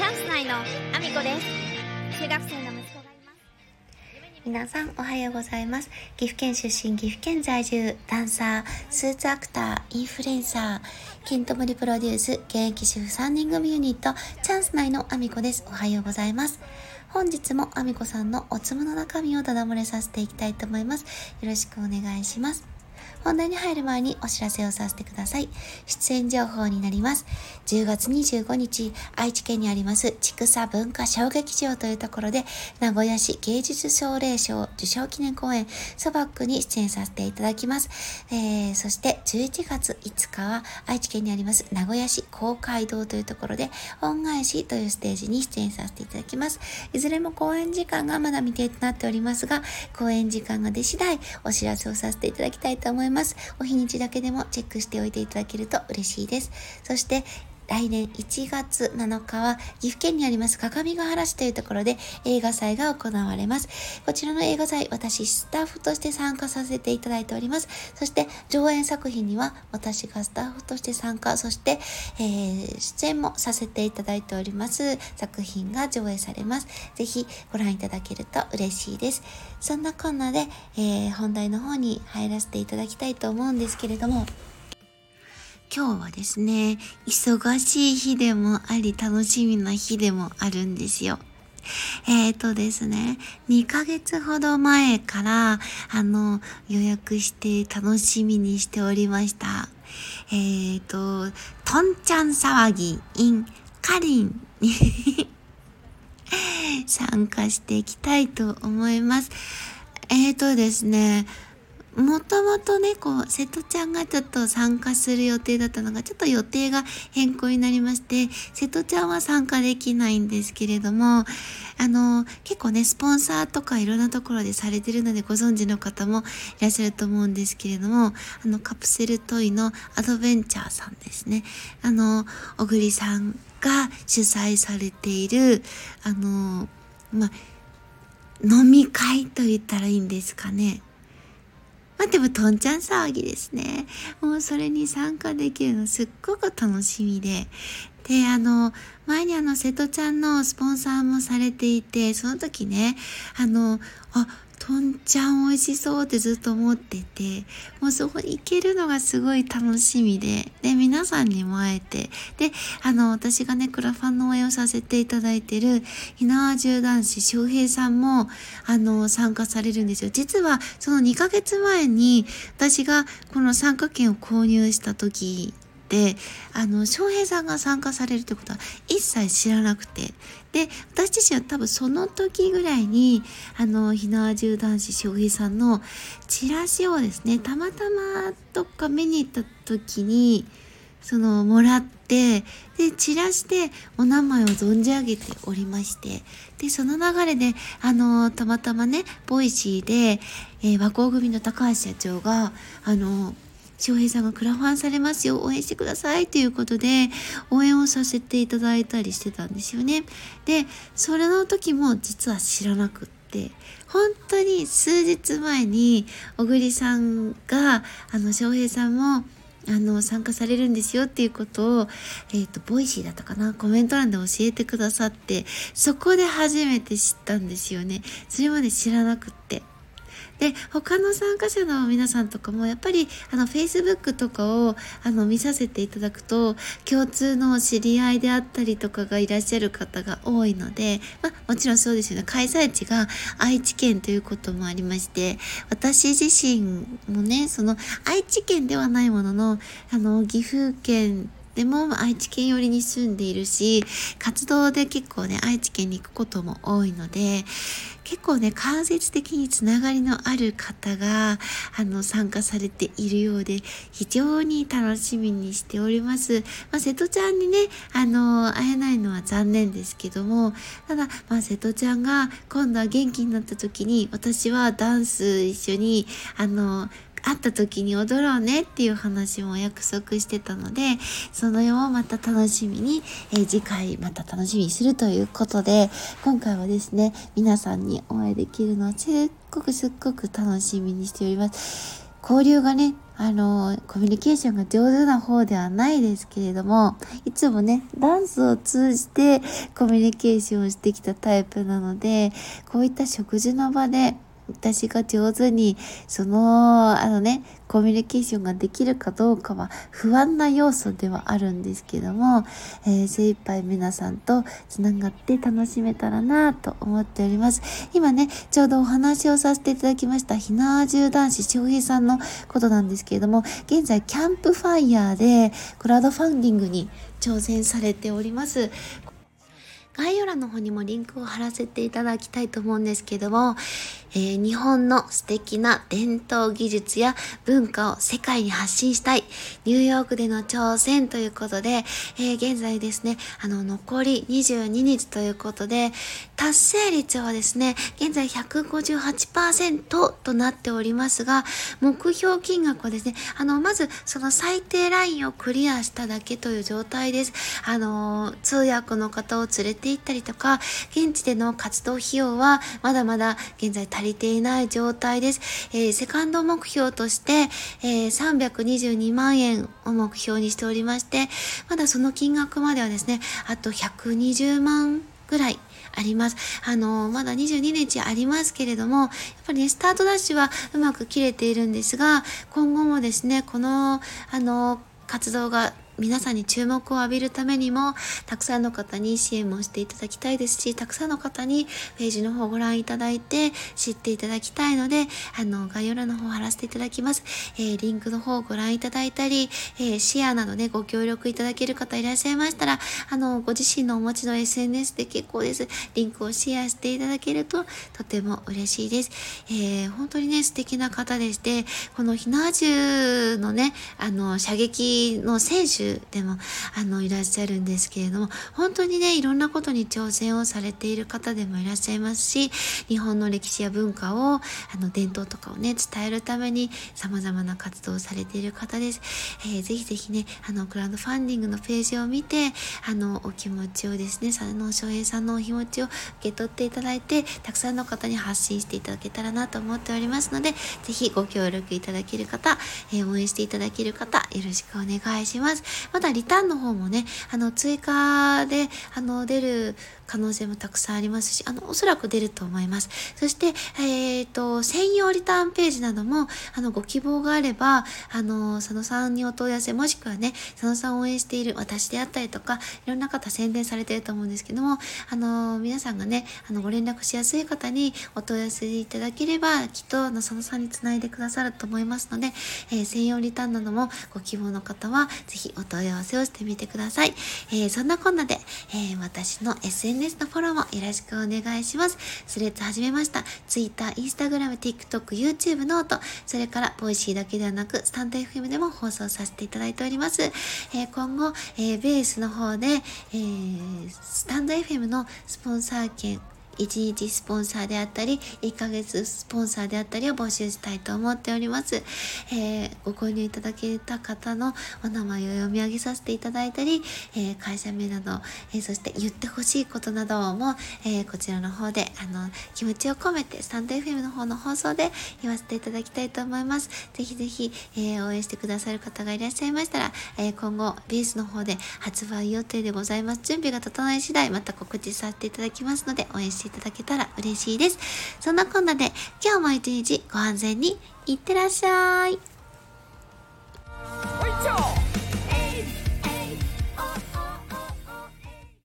チャンス内のアミコです。中学生の息子がいます。皆さんおはようございます。岐阜県出身岐阜県在住ダンサースーツアクターインフルエンサー金ともりプロデュース現役主婦3人組ユニットチャンス内のアミコです。おはようございます。本日もアミコさんのおつむの中身をただ漏れさせていきたいと思います。よろしくお願いします。本題に入る前にお知らせをさせてください。出演情報になります。10月25日、愛知県にあります、千草文化小劇場というところで、名古屋市芸術奨励賞受賞記念公演、ソバックに出演させていただきます。えー、そして11月5日は、愛知県にあります、名古屋市公会堂というところで、恩返しというステージに出演させていただきます。いずれも公演時間がまだ未定となっておりますが、公演時間が出次第、お知らせをさせていただきたいと思います。ます。お日にちだけでもチェックしておいていただけると嬉しいです。そして、来年1月7日は岐阜県にあります各務原市というところで映画祭が行われます。こちらの映画祭、私スタッフとして参加させていただいております。そして上演作品には私がスタッフとして参加、そして、えー、出演もさせていただいております作品が上映されます。ぜひご覧いただけると嬉しいです。そんなこんなで、えー、本題の方に入らせていただきたいと思うんですけれども、今日はですね、忙しい日でもあり楽しみな日でもあるんですよ。えっ、ー、とですね、2ヶ月ほど前から、あの、予約して楽しみにしておりました。えっ、ー、と、とんちゃん騒ぎ in かりんに 参加していきたいと思います。えっ、ー、とですね、もともとね、こう、瀬戸ちゃんがちょっと参加する予定だったのが、ちょっと予定が変更になりまして、瀬戸ちゃんは参加できないんですけれども、あの、結構ね、スポンサーとかいろんなところでされてるのでご存知の方もいらっしゃると思うんですけれども、あの、カプセルトイのアドベンチャーさんですね。あの、小栗さんが主催されている、あの、ま、飲み会と言ったらいいんですかね。まあでもとんちゃん騒ぎですね。もうそれに参加できるのすっごく楽しみで。で、あの、前にあの、瀬戸ちゃんのスポンサーもされていて、その時ね、あの、あ、とんちゃん美味しそうってずっと思ってて、もうそこに行けるのがすごい楽しみで、で、皆さんにも会えて、で、あの、私がね、クラファンの応援をさせていただいてる、ひなわ銃男子翔平さんも、あの、参加されるんですよ。実は、その2ヶ月前に、私がこの参加券を購入した時、あの、翔平さんが参加されるってことは一切知らなくて。で、私自身は多分その時ぐらいに、あの、ひなわ銃男子翔平さんのチラシをですね、たまたまどっか見に行った時に、その、もらって、で、チラシでお名前を存じ上げておりまして、で、その流れで、あの、たまたまね、ボイシーで、えー、和光組の高橋社長が、あの、翔平さんがクラファンされますよ、応援してくださいということで、応援をさせていただいたりしてたんですよね。で、それの時も実は知らなくって、本当に数日前に小栗さんが、あの、翔平さんも、あの、参加されるんですよっていうことを、えっ、ー、と、ボイシーだったかなコメント欄で教えてくださって、そこで初めて知ったんですよね。それまで知らなくって。で、他の参加者の皆さんとかも、やっぱり、あの、Facebook とかを、あの、見させていただくと、共通の知り合いであったりとかがいらっしゃる方が多いので、まあ、もちろんそうですよね。開催地が愛知県ということもありまして、私自身もね、その、愛知県ではないものの、あの、岐阜県でも愛知県寄りに住んでいるし、活動で結構ね、愛知県に行くことも多いので、結構ね、間接的につながりのある方が、あの、参加されているようで、非常に楽しみにしております。まあ、瀬戸ちゃんにね、あの、会えないのは残念ですけども、ただ、まあ、瀬戸ちゃんが今度は元気になった時に、私はダンス一緒に、あの、会った時に踊ろうねっていう話も約束してたので、その世をまた楽しみに、えー、次回また楽しみにするということで、今回はですね、皆さんにお会いできるのをすっごくすっごく楽しみにしております。交流がね、あの、コミュニケーションが上手な方ではないですけれども、いつもね、ダンスを通じてコミュニケーションをしてきたタイプなので、こういった食事の場で、私が上手にそのあのねコミュニケーションができるかどうかは不安な要素ではあるんですけども、えー、精一杯皆さんとつながって楽しめたらなと思っております。今ねちょうどお話をさせていただきましたひな重男子翔平さんのことなんですけれども現在キャンプファイヤーでクラウドファンディングに挑戦されております。概要欄の方にもリンクを貼らせていただきたいと思うんですけども、えー、日本の素敵な伝統技術や文化を世界に発信したい、ニューヨークでの挑戦ということで、えー、現在ですね、あの、残り22日ということで、達成率はですね、現在158%となっておりますが、目標金額はですね、あの、まずその最低ラインをクリアしただけという状態です。あの、通訳の方を連れて行ったりとか、現地での活動費用はまだまだ現在足りていない状態です。えー、セカンド目標として、えー、322万円を目標にしておりまして、まだその金額まではですね、あと120万ぐらいあります。あの、まだ22日ありますけれども、やっぱりね、スタートダッシュはうまく切れているんですが、今後もですね、この、あの、活動が皆さんに注目を浴びるためにも、たくさんの方に支援もしていただきたいですし、たくさんの方にページの方をご覧いただいて知っていただきたいので、あの、概要欄の方を貼らせていただきます。えー、リンクの方をご覧いただいたり、えー、シェアなどね、ご協力いただける方いらっしゃいましたら、あの、ご自身のお持ちの SNS で結構です。リンクをシェアしていただけるととても嬉しいです。えー、本当にね、素敵な方でして、このひな重のね、あの、射撃の選手でもあのいらっしゃるんですけれども本当にねいろんなことに挑戦をされている方でもいらっしゃいますし日本の歴史や文化をあの伝統とかをね伝えるために様々な活動をされている方です、えー、ぜひぜひねあのクラウドファンディングのページを見てあのお気持ちをですね佐野翔平さんのお気持ちを受け取っていただいてたくさんの方に発信していただけたらなと思っておりますのでぜひご協力いただける方、えー、応援していただける方よろしくお願いします。まだリターンの方もね、あの、追加で、あの、出る可能性もたくさんありますし、あの、おそらく出ると思います。そして、えっ、ー、と、専用リターンページなども、あの、ご希望があれば、あの、佐野さんにお問い合わせ、もしくはね、佐野さんを応援している私であったりとか、いろんな方宣伝されてると思うんですけども、あの、皆さんがね、あの、ご連絡しやすい方にお問い合わせいただければ、きっと、あの、佐野さんにつないでくださると思いますので、えー、専用リターンなどもご希望の方は、ぜひお問い合わせをしてみてください。えー、そんなこんなで、えー、私の SNS のフォローもよろしくお願いします。 Threads 始めました。Twitter、Instagram、TikTok、YouTube、 note、それから voicy だけではなく、スタンド FM でも放送させていただいております。えー、今後、えベースの方で、えスタンド FM のスポンサー券1日スポンサーであったり、1ヶ月スポンサーであったりを募集したいと思っております。えー、ご購入いただけた方のお名前を読み上げさせていただいたり、えー、会社名など、えー、そして言ってほしいことなども、えこちらの方で、あの、気持ちを込めて、スタンド FM の方の放送で言わせていただきたいと思います。ぜひぜひ、え応援してくださる方がいらっしゃいましたら、え今後、ベースの方で発売予定でございます。準備が整い次第、また告知させていただきますので、応援していただけたら嬉しいです。そんなこんなで今日も一日ご安全にいってらっしゃい。